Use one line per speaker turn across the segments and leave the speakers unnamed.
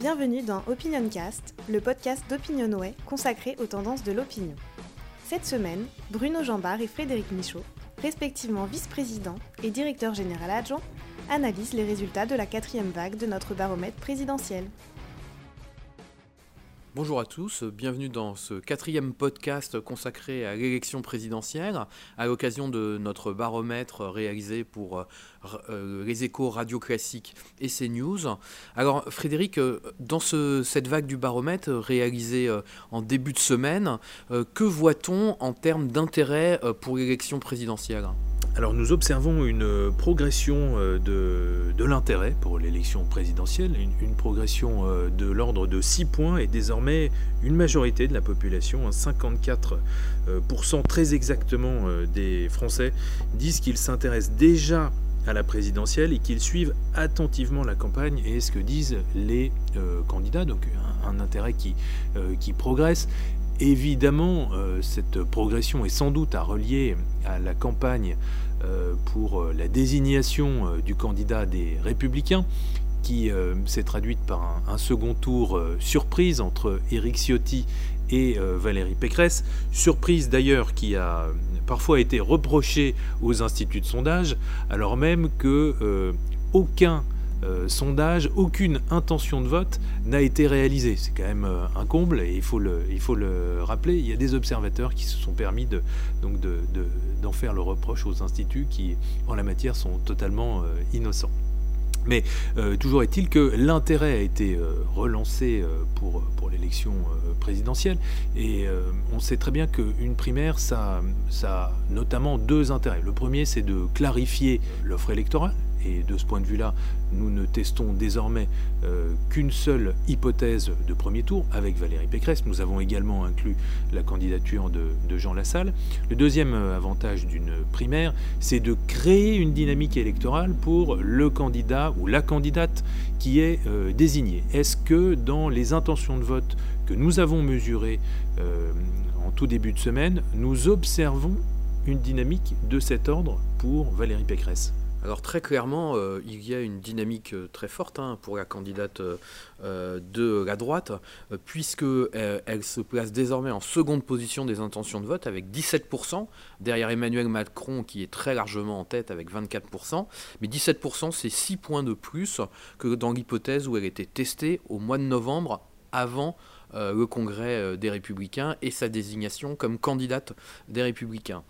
Bienvenue dans Opinioncast, le podcast d'Opinionway consacré aux tendances de l'opinion. Cette semaine, Bruno Jambard et Frédéric Michaud, respectivement vice-président et directeur général adjoint, analysent les résultats de la quatrième vague de notre baromètre présidentiel.
Bonjour à tous, bienvenue dans ce quatrième podcast consacré à l'élection présidentielle, à l'occasion de notre baromètre réalisé pour euh, euh, les échos radio classiques et CNews. Alors Frédéric, euh, dans cette vague du baromètre réalisée en début de semaine, que voit-on en termes d'intérêt pour l'élection présidentielle?
Alors nous observons une progression euh, de, l'intérêt pour l'élection présidentielle, une, progression euh, de l'ordre de 6 points et désormais une majorité de la population, 54% euh, très exactement des Français, disent qu'ils s'intéressent déjà à la présidentielle et qu'ils suivent attentivement la campagne et ce que disent les candidats, donc un, intérêt qui, qui progresse. Évidemment, cette progression est sans doute à relier à la campagne euh, pour euh, la désignation euh, du candidat des républicains, qui s'est traduite par un, second tour surprise entre Éric Ciotti et Valérie Pécresse, surprise d'ailleurs qui a parfois été reprochée aux instituts de sondage, alors même que aucun euh, sondage, aucune intention de vote n'a été réalisée. C'est quand même euh, un comble et il faut, le, il faut le rappeler. Il y a des observateurs qui se sont permis de, donc d'en faire le reproche aux instituts qui, en la matière, sont totalement euh, innocents. Mais toujours est-il que l'intérêt a été relancé pour, pour l'élection présidentielle et on sait très bien qu'une primaire, ça, ça a notamment deux intérêts. Le premier, c'est de clarifier l'offre électorale et de ce point de vue-là, nous ne testons désormais euh, qu'une seule hypothèse de premier tour avec Valérie Pécresse. Nous avons également inclus la candidature de, Jean Lassalle. Le deuxième euh, avantage d'une primaire, c'est de créer une dynamique électorale pour le candidat ou la candidate qui est euh, désigné. Est-ce que dans les intentions de vote que nous avons mesurées en tout début de semaine, nous observons une dynamique de cet ordre pour Valérie Pécresse?
Alors très clairement, euh, il y a une dynamique euh, très forte hein, pour la candidate euh, de la droite, puisque elle, se place désormais en seconde position des intentions de vote avec 17%, derrière Emmanuel Macron qui est très largement en tête avec 24%, mais 17% c'est 6 points de plus que dans l'hypothèse où elle était testée au mois de novembre avant le congrès des républicains et sa désignation comme candidate des républicains.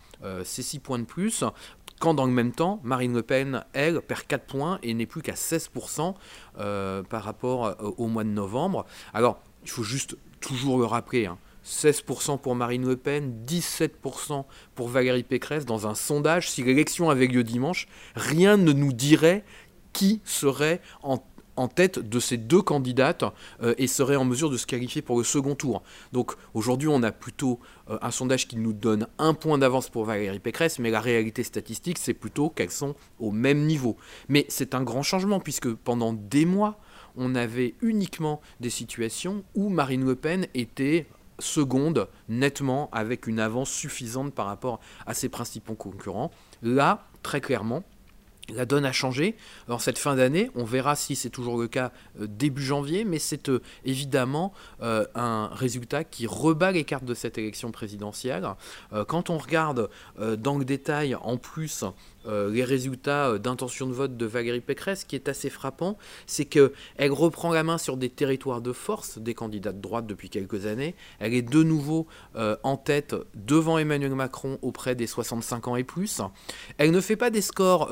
c'est 6 points de plus quand dans le même temps, Marine Le Pen, elle, perd 4 points et n'est plus qu'à 16% euh, par rapport euh, au mois de novembre. Alors, il faut juste toujours le rappeler. 16% hein. pour Marine Le Pen, 17% pour Valérie Pécresse dans un sondage. Si l'élection avait lieu dimanche, rien ne nous dirait qui serait en tête de ces deux candidates euh, et serait en mesure de se qualifier pour le second tour. Donc aujourd'hui, on a plutôt euh, un sondage qui nous donne un point d'avance pour Valérie Pécresse, mais la réalité statistique, c'est plutôt qu'elles sont au même niveau. Mais c'est un grand changement puisque pendant des mois, on avait uniquement des situations où Marine Le Pen était seconde nettement avec une avance suffisante par rapport à ses principaux concurrents. Là, très clairement, la donne a changé. Alors cette fin d'année, on verra si c'est toujours le cas euh, début janvier, mais c'est euh, évidemment euh, un résultat qui rebat les cartes de cette élection présidentielle. quand on regarde dans le détail en plus euh, les résultats euh, d'intention de vote de Valérie Pécresse, qui est assez frappant, c'est qu'elle reprend la main sur des territoires de force des candidats de droite depuis quelques années. Elle est de nouveau euh, en tête devant Emmanuel Macron auprès des 65 ans et plus. Elle ne fait pas des scores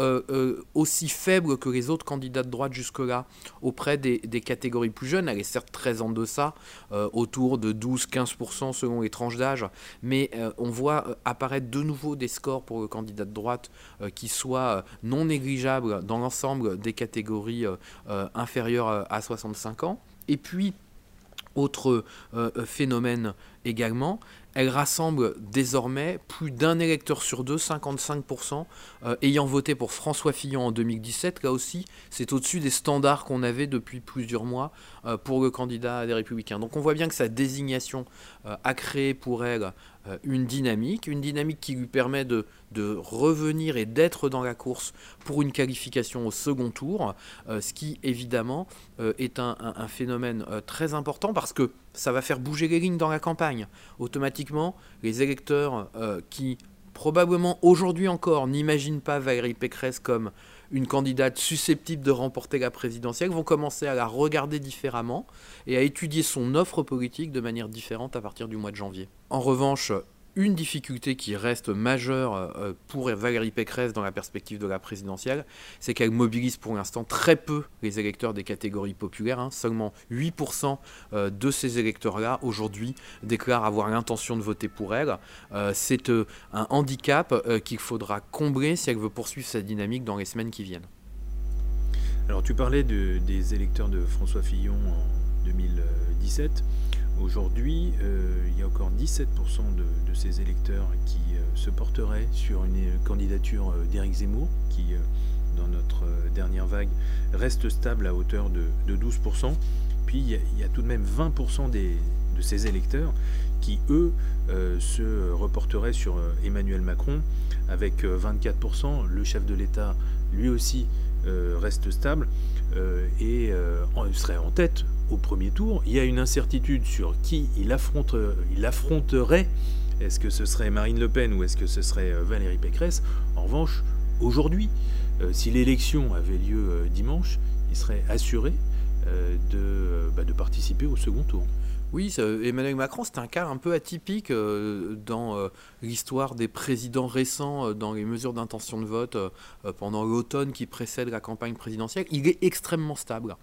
aussi faibles que les autres candidats de droite jusque-là auprès des, des, catégories plus jeunes. Elle est certes très en deçà, autour de 12-15% selon les tranches d'âge, mais on voit apparaître de nouveau des scores pour le candidat de droite qui soit euh, non négligeable dans l'ensemble des catégories euh, euh, inférieures à 65 ans. Et puis, autre phénomène également, elle rassemble désormais plus d'un électeur sur deux, 55%, euh, ayant voté pour François Fillon en 2017. Là aussi, c'est au-dessus des standards qu'on avait depuis plusieurs mois pour le candidat des Républicains. Donc on voit bien que sa désignation a créé pour elle une dynamique, une dynamique qui lui permet de, revenir et d'être dans la course pour une qualification au second tour, ce qui évidemment est un, un phénomène très important parce que ça va faire bouger les lignes dans la campagne. Automatiquement, les électeurs qui probablement aujourd'hui encore n'imaginent pas Valérie Pécresse comme une candidate susceptible de remporter la présidentielle, vont commencer à la regarder différemment et à étudier son offre politique de manière différente à partir du mois de janvier. En revanche, une difficulté qui reste majeure euh, pour Valérie Pécresse dans la perspective de la présidentielle, c'est qu'elle mobilise pour l'instant très peu les électeurs des catégories populaires. Hein. Seulement 8% euh, de ces électeurs-là, aujourd'hui, déclarent avoir l'intention de voter pour elle. Euh, c'est un handicap qu'il faudra combler si elle veut poursuivre sa dynamique dans les semaines qui viennent.
Alors tu parlais des électeurs de François Fillon en 2017. Aujourd'hui, euh, il y a encore 17% de, ces électeurs qui euh, se porteraient sur une candidature euh, d'Éric Zemmour, qui, dans notre dernière vague, reste stable à hauteur de, 12%. Puis il y, a, tout de même 20% de ces électeurs qui, eux, se reporteraient sur Emmanuel Macron, avec 24%. Le chef de l'État, lui aussi, reste stable et serait en tête au premier tour. Il y a une incertitude sur qui il, il affronterait. Est-ce que ce serait Marine Le Pen ou est-ce que ce serait euh, Valérie Pécresse? En revanche, aujourd'hui, euh, si l'élection avait lieu euh, dimanche, il serait assuré de, bah, de participer au second tour.
Oui, Emmanuel Macron, c'est un cas un peu atypique dans l'histoire des présidents récents, dans les mesures d'intention de vote pendant l'automne qui précède la campagne présidentielle. Il est extrêmement stable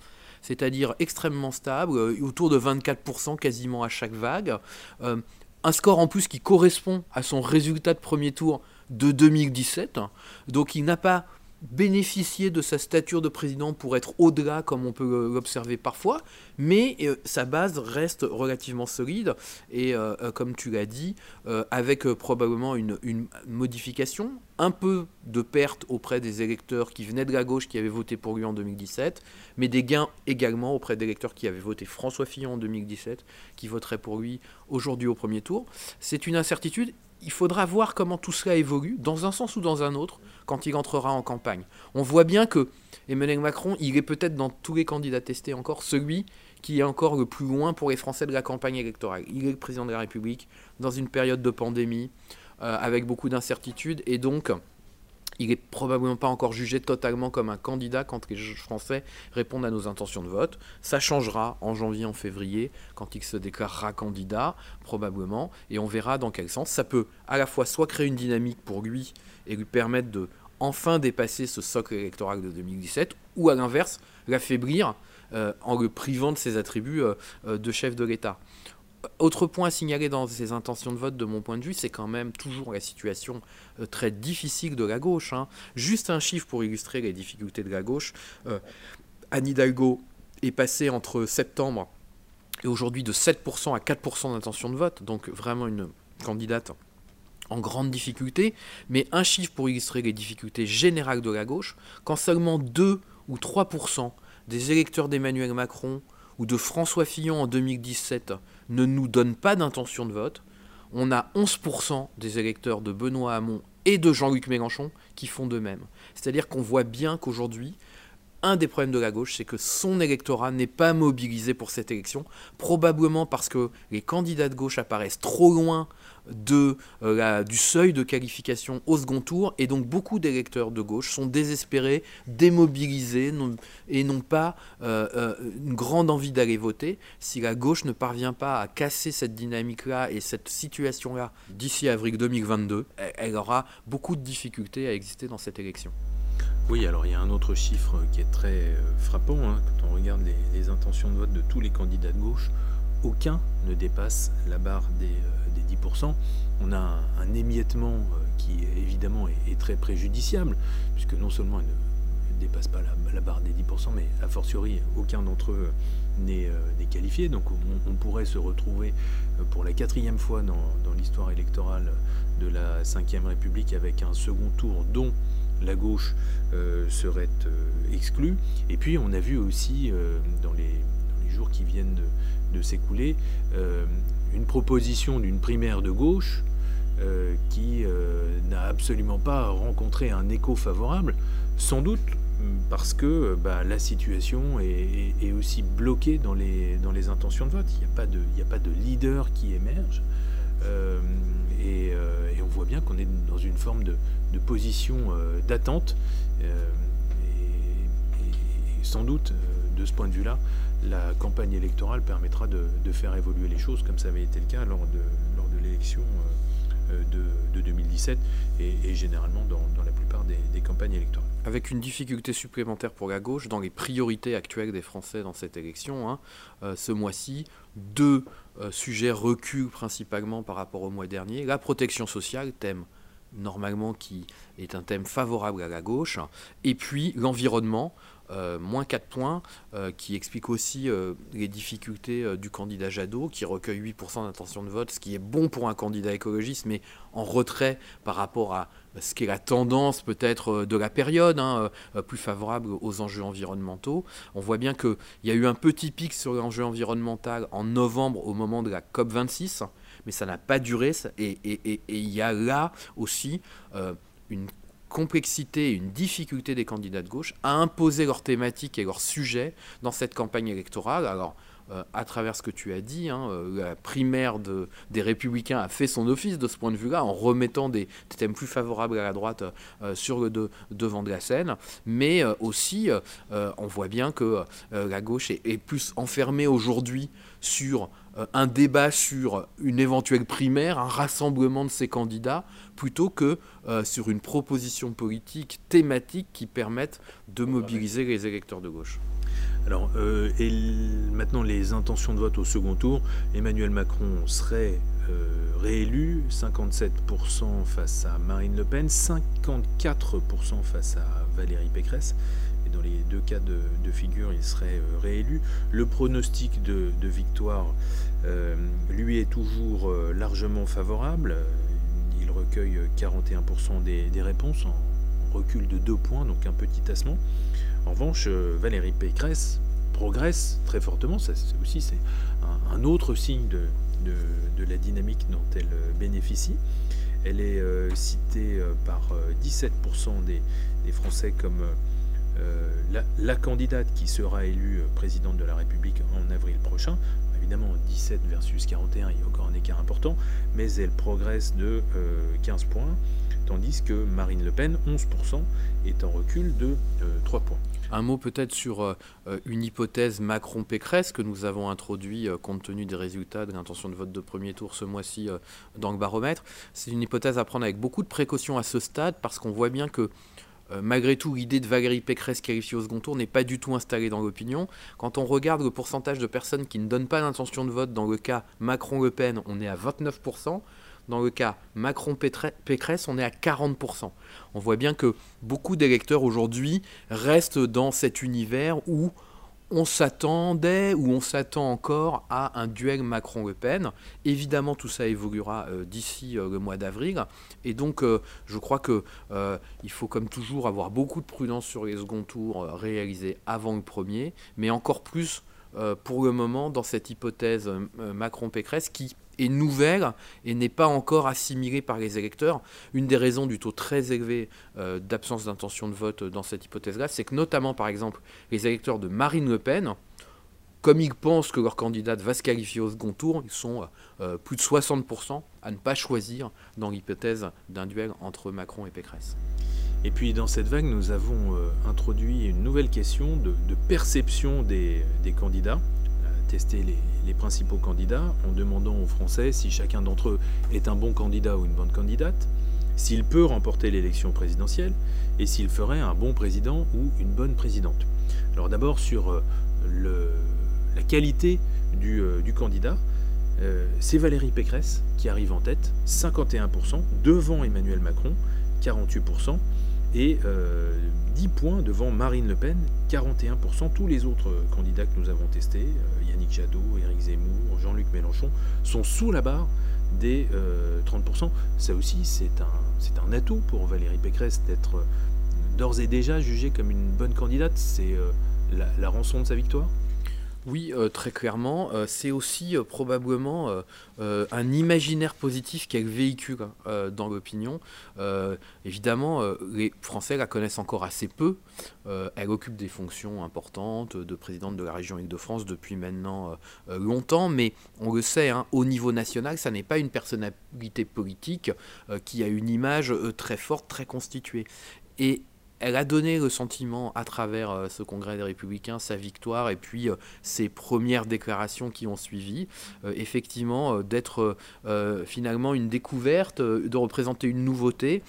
c'est-à-dire extrêmement stable, euh, autour de 24% quasiment à chaque vague. Euh, un score en plus qui correspond à son résultat de premier tour de 2017. Donc il n'a pas bénéficier de sa stature de président pour être au-delà, comme on peut l'observer parfois, mais euh, sa base reste relativement solide, et euh, euh, comme tu l'as dit, avec probablement une, une, modification, un peu de perte auprès des électeurs qui venaient de la gauche, qui avaient voté pour lui en 2017, mais des gains également auprès d'électeurs qui avaient voté François Fillon en 2017, qui voteraient pour lui aujourd'hui au premier tour. C'est une incertitude, il faudra voir comment tout cela évolue, dans un sens ou dans un autre, quand il entrera en campagne. On voit bien que Emmanuel Macron, il est peut-être dans tous les candidats testés encore celui qui est encore le plus loin pour les Français de la campagne électorale. Il est le président de la République dans une période de pandémie, euh, avec beaucoup d'incertitudes, et donc il n'est probablement pas encore jugé totalement comme un candidat quand les Français répondent à nos intentions de vote. Ça changera en janvier, en février, quand il se déclarera candidat, probablement, et on verra dans quel sens. Ça peut à la fois soit créer une dynamique pour lui et lui permettre de enfin dépasser ce socle électoral de 2017, ou à l'inverse, l'affaiblir euh, en le privant de ses attributs euh, euh, de chef de l'État. Autre point à signaler dans ces intentions de vote, de mon point de vue, c'est quand même toujours la situation euh, très difficile de la gauche. Hein. Juste un chiffre pour illustrer les difficultés de la gauche. Euh, Anne Hidalgo est passée entre septembre et aujourd'hui de 7% à 4% d'intention de vote, donc vraiment une candidate en grande difficulté. Mais un chiffre pour illustrer les difficultés générales de la gauche, quand seulement 2 ou 3% des électeurs d'Emmanuel Macron ou de François Fillon en 2017 ne nous donne pas d'intention de vote, on a 11% des électeurs de Benoît Hamon et de Jean-Luc Mélenchon qui font de même. C'est-à-dire qu'on voit bien qu'aujourd'hui, un des problèmes de la gauche, c'est que son électorat n'est pas mobilisé pour cette élection, probablement parce que les candidats de gauche apparaissent trop loin euh, du seuil de qualification au second tour, et donc beaucoup d'électeurs de gauche sont désespérés, démobilisés, et n'ont pas euh, euh, une grande envie d'aller voter. Si la gauche ne parvient pas à casser cette dynamique-là et cette situation-là d'ici avril 2022, elle aura beaucoup de difficultés à exister dans cette élection.
Oui, alors il y a un autre chiffre qui est très frappant, hein, quand on regarde les, intentions de vote de tous les candidats de gauche, aucun ne dépasse la barre des 10%, on a un, émiettement euh, qui évidemment est, très préjudiciable, puisque non seulement dépassent pas la, barre des 10%, mais a fortiori, aucun d'entre eux n'est qualifié. Donc on, pourrait se retrouver pour la quatrième fois dans, dans l'histoire électorale de la Ve République avec un second tour dont la gauche euh, serait euh, exclue. Et puis on a vu aussi euh, dans les, jours qui viennent de, s'écouler une proposition d'une primaire de gauche qui n'a absolument pas rencontré un écho favorable, sans doute parce que bah, la situation est, aussi bloquée dans les, intentions de vote. Il n'y a pas de leader qui émerge. Et, on voit bien qu'on est dans une forme de, position euh, d'attente. Euh, et, sans doute, euh, de ce point de vue-là, la campagne électorale permettra de, faire évoluer les choses, comme ça avait été le cas lors de l'élection de, 2017 et, généralement dans, la plupart des, campagnes électorales.
Avec une difficulté supplémentaire pour la gauche dans les priorités actuelles des Français dans cette élection, hein, ce mois-ci, deux sujets reculent principalement par rapport au mois dernier. La protection sociale, thème normalement qui est un thème favorable à la gauche, et puis l'environnement, euh, moins 4 points, euh, qui explique aussi euh, les difficultés du candidat Jadot, qui recueille 8% d'intention de vote, ce qui est bon pour un candidat écologiste, mais en retrait par rapport à ce qui est la tendance peut-être de la période, hein, plus favorable aux enjeux environnementaux. On voit bien qu'il y a eu un petit pic sur l'enjeu environnemental en novembre au moment de la COP26 mais ça n'a pas duré. Et il y a là aussi une complexité, une difficulté des candidats de gauche à imposer leurs thématiques et leurs sujets dans cette campagne électorale. Alors, euh, à travers ce que tu as dit, hein, euh, la primaire de, des républicains a fait son office de ce point de vue-là, en remettant des, thèmes plus favorables à la droite sur le devant de la scène. Mais aussi, on voit bien que la gauche est, plus enfermée aujourd'hui sur euh, un débat sur une éventuelle primaire, un rassemblement de ces candidats, plutôt que euh, sur une proposition politique thématique qui permette de mobiliser les électeurs de gauche.
Alors, euh, et maintenant les intentions de vote au second tour, Emmanuel Macron serait réélu, 57% face à Marine Le Pen, 54% face à Valérie Pécresse dans les deux cas de, figure, il serait euh, réélu. Le pronostic de, victoire euh, lui est toujours euh, largement favorable. Il recueille 41% des, réponses en, recul de 2 points, donc un petit tassement. En revanche, Valérie Pécresse progresse très fortement. Ça, aussi, c'est un, autre signe de, la dynamique dont elle bénéficie. Elle est citée par 17% des, Français comme la, candidate qui sera élue euh, présidente de la République en avril prochain, évidemment 17 versus 41, il y a encore un écart important, mais elle progresse de 15 euh, points, tandis que Marine Le Pen, 11%, est en recul de 3 points.
Un mot peut-être sur une hypothèse Macron-Pécresse que nous avons introduit compte tenu des résultats de l'intention de vote de premier tour ce mois-ci dans le baromètre. C'est une hypothèse à prendre avec beaucoup de précaution à ce stade parce qu'on voit bien que euh, malgré tout, l'idée de Valérie Pécresse qualifiée au second tour n'est pas du tout installée dans l'opinion. Quand on regarde le pourcentage de personnes qui ne donnent pas l'intention de vote, dans le cas Macron-Le Pen, on est à 29%. Dans le cas Macron-Pécresse, on est à 40%. On voit bien que beaucoup d'électeurs aujourd'hui restent dans cet univers où on s'attendait ou on s'attend encore à un duel Macron-Le. Évidemment, tout ça évoluera euh, d'ici euh, le mois d'avril. Et donc, euh, je crois qu'il faut, comme toujours, avoir beaucoup de prudence sur les seconds tours réalisés avant le premier, mais encore plus pour le moment dans cette hypothèse Macron-Pécresse qui est nouvelle et n'est pas encore assimilée par les électeurs. Une des raisons du taux très élevé euh, d'absence d'intention de vote dans cette hypothèse-là, c'est que notamment, par exemple, les électeurs de Marine Le Pen, comme ils pensent que leur candidate va se qualifier au second tour, ils sont euh, plus de 60% à ne pas choisir dans l'hypothèse d'un duel entre Macron et Pécresse.
Et puis dans cette vague, nous avons euh, introduit une nouvelle question de, perception des candidats tester les, principaux candidats en demandant aux Français si chacun d'entre eux est un bon candidat ou une bonne candidate, s'il peut remporter l'élection présidentielle et s'il ferait un bon président ou une bonne présidente. Alors d'abord sur euh, la qualité du, euh, candidat, c'est Valérie Pécresse qui arrive en tête, 51%, devant Emmanuel Macron, 48%. Et 10 points devant Marine Le Pen, 41%. Tous les autres candidats que nous avons testés, Yannick Jadot, Éric Zemmour, Jean-Luc Mélenchon, sont sous la barre des 30%. Ça aussi, c'est un, un atout pour Valérie Pécresse d'être d'ores et déjà jugée comme une bonne candidate. C'est la rançon de sa victoire?
Oui, euh, très clairement. Euh, c'est aussi euh, probablement un imaginaire positif qu'elle véhicule dans l'opinion. évidemment, les Français la connaissent encore assez peu. elle occupe des fonctions importantes de présidente de la région Île-de-France depuis maintenant longtemps, mais on le sait, hein, au niveau national, ça n'est pas une personnalité politique qui a une image très forte, très constituée. Et elle a donné le sentiment à travers euh, ce congrès des républicains, sa victoire et puis euh, ses premières déclarations qui ont suivi, euh, effectivement d'être finalement une découverte, de représenter une nouveauté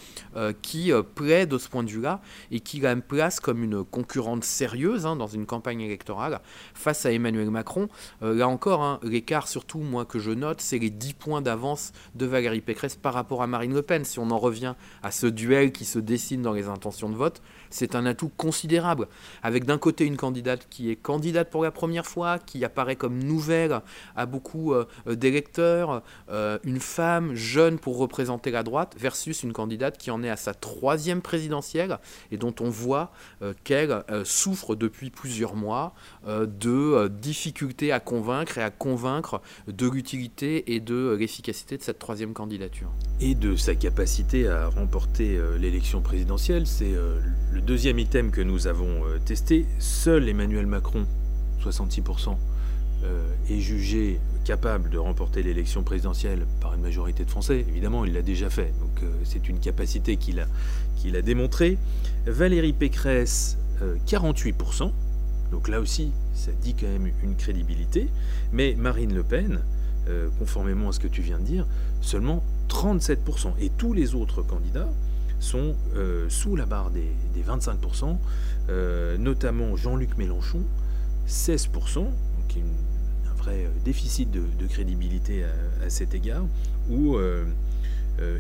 qui plaît de ce point de vue-là et qui la place comme une concurrente sérieuse hein, dans une campagne électorale face à Emmanuel Macron. là encore, hein, l'écart surtout, moi que je note, c'est les 10 points d'avance de Valérie Pécresse par rapport à Marine Le Pen. Si on en revient à ce duel qui se dessine dans les intentions de vote, c'est un atout considérable. Avec d'un côté une candidate qui est candidate pour la première fois, qui apparaît comme nouvelle à beaucoup euh, d'électeurs, euh, une femme jeune pour représenter la droite, versus une candidate qui en est à sa troisième présidentielle et dont on voit euh, qu'elle souffre depuis plusieurs mois de difficultés à convaincre et à convaincre de l'utilité et de l'efficacité de cette troisième candidature.
Et de sa capacité à remporter l'élection présidentielle, c'est le deuxième item que nous avons euh, testé, seul Emmanuel Macron, 66%, euh, est jugé capable de remporter l'élection présidentielle par une majorité de Français. Évidemment, il l'a déjà fait, donc euh, c'est une capacité qu'il a, qu'il a démontrée. Valérie Pécresse, 48%, donc là aussi, ça dit quand même une crédibilité. Mais Marine Le Pen, conformément à ce que tu viens de dire, seulement 37%. Et tous les autres candidats, sont euh, sous la barre des, 25%, euh, notamment Jean-Luc Mélenchon, 16%, donc un vrai euh, déficit de, crédibilité à, cet égard, ou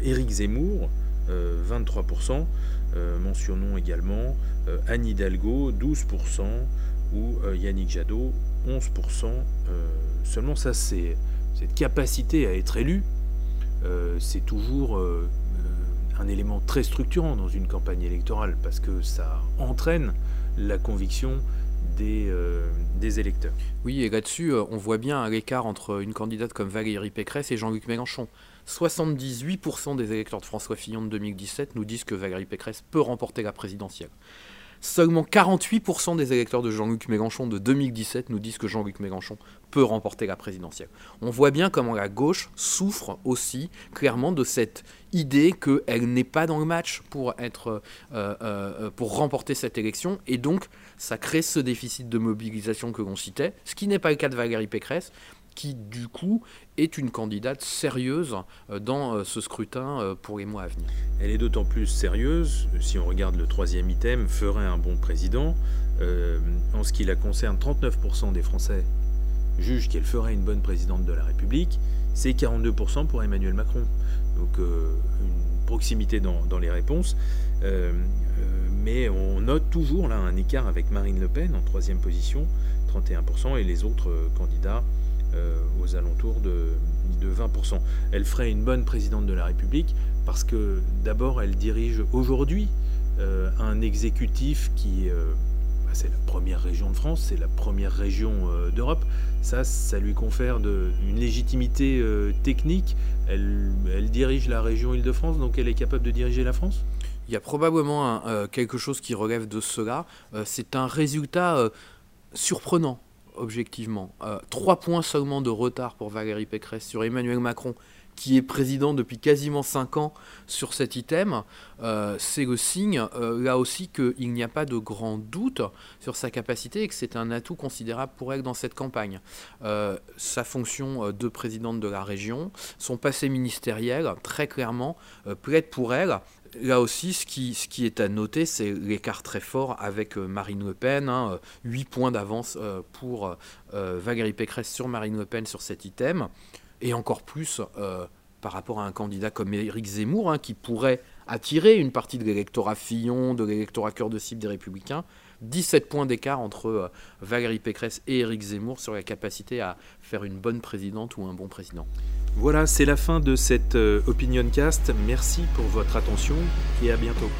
Éric Zemmour, 23%, mentionnons également Anne Hidalgo, 12%, ou Yannick Jadot, 11%. seulement ça, c'est cette capacité à être élu, c'est toujours un élément très structurant dans une campagne électorale parce que ça entraîne la conviction des, euh, électeurs.
Oui, et là-dessus, euh, on voit bien l'écart entre une candidate comme Valérie Pécresse et Jean-Luc Mélenchon. 78% des électeurs de François Fillon de 2017 nous disent que Valérie Pécresse peut remporter la présidentielle. Seulement 48% des électeurs de Jean-Luc Mélenchon de 2017 nous disent que Jean-Luc Mélenchon peut remporter la présidentielle. On voit bien comment la gauche souffre aussi clairement de cette idée qu'elle n'est pas dans le match pour, être, euh, euh, pour remporter cette élection, et donc ça crée ce déficit de mobilisation que l'on citait, ce qui n'est pas le cas de Valérie Pécresse, qui du coup est une candidate sérieuse euh, dans euh, ce scrutin euh, pour les mois à venir.
Elle est d'autant plus sérieuse, si on regarde le troisième item, ferait un bon président. en ce qui la concerne, 39% des Français jugent qu'elle ferait une bonne présidente de la République, c'est 42% pour Emmanuel Macron. Donc une proximité dans, les réponses. mais on note toujours là un écart avec Marine Le Pen en troisième position, 31%, et les autres candidats aux alentours de, 20%. Elle ferait une bonne présidente de la République parce que d'abord elle dirige aujourd'hui euh, un exécutif qui euh, bah, c'est la première région de France, c'est la première région d'Europe. Ça, ça lui confère une légitimité technique. Elle, elle, dirige la région Île-de-France, donc elle est capable de diriger la France?
Il y a probablement quelque chose qui relève de cela. c'est un résultat surprenant objectivement. Euh, trois points seulement de retard pour Valérie Pécresse sur Emmanuel Macron, qui est président depuis quasiment cinq ans sur cet item. Euh, c'est le signe, euh, là aussi, qu'il n'y a pas de grand doute sur sa capacité et que c'est un atout considérable pour elle dans cette campagne. sa fonction de présidente de la région, son passé ministériel, très clairement, plaide pour elle là aussi, ce qui, est à noter, c'est l'écart très fort avec euh, Marine Le Pen. 8 hein, points d'avance euh, pour euh, Valérie Pécresse sur Marine Le Pen sur cet item. Et encore plus par rapport à un candidat comme Éric Zemmour, hein, qui pourrait attirer une partie de l'électorat Fillon, de l'électorat cœur de cible des Républicains. 17 points d'écart entre euh, Valérie Pécresse et Éric Zemmour sur la capacité à faire une bonne présidente ou un bon président.
Voilà, c'est la fin de cette euh, Opinion Cast. Merci pour votre attention et à bientôt.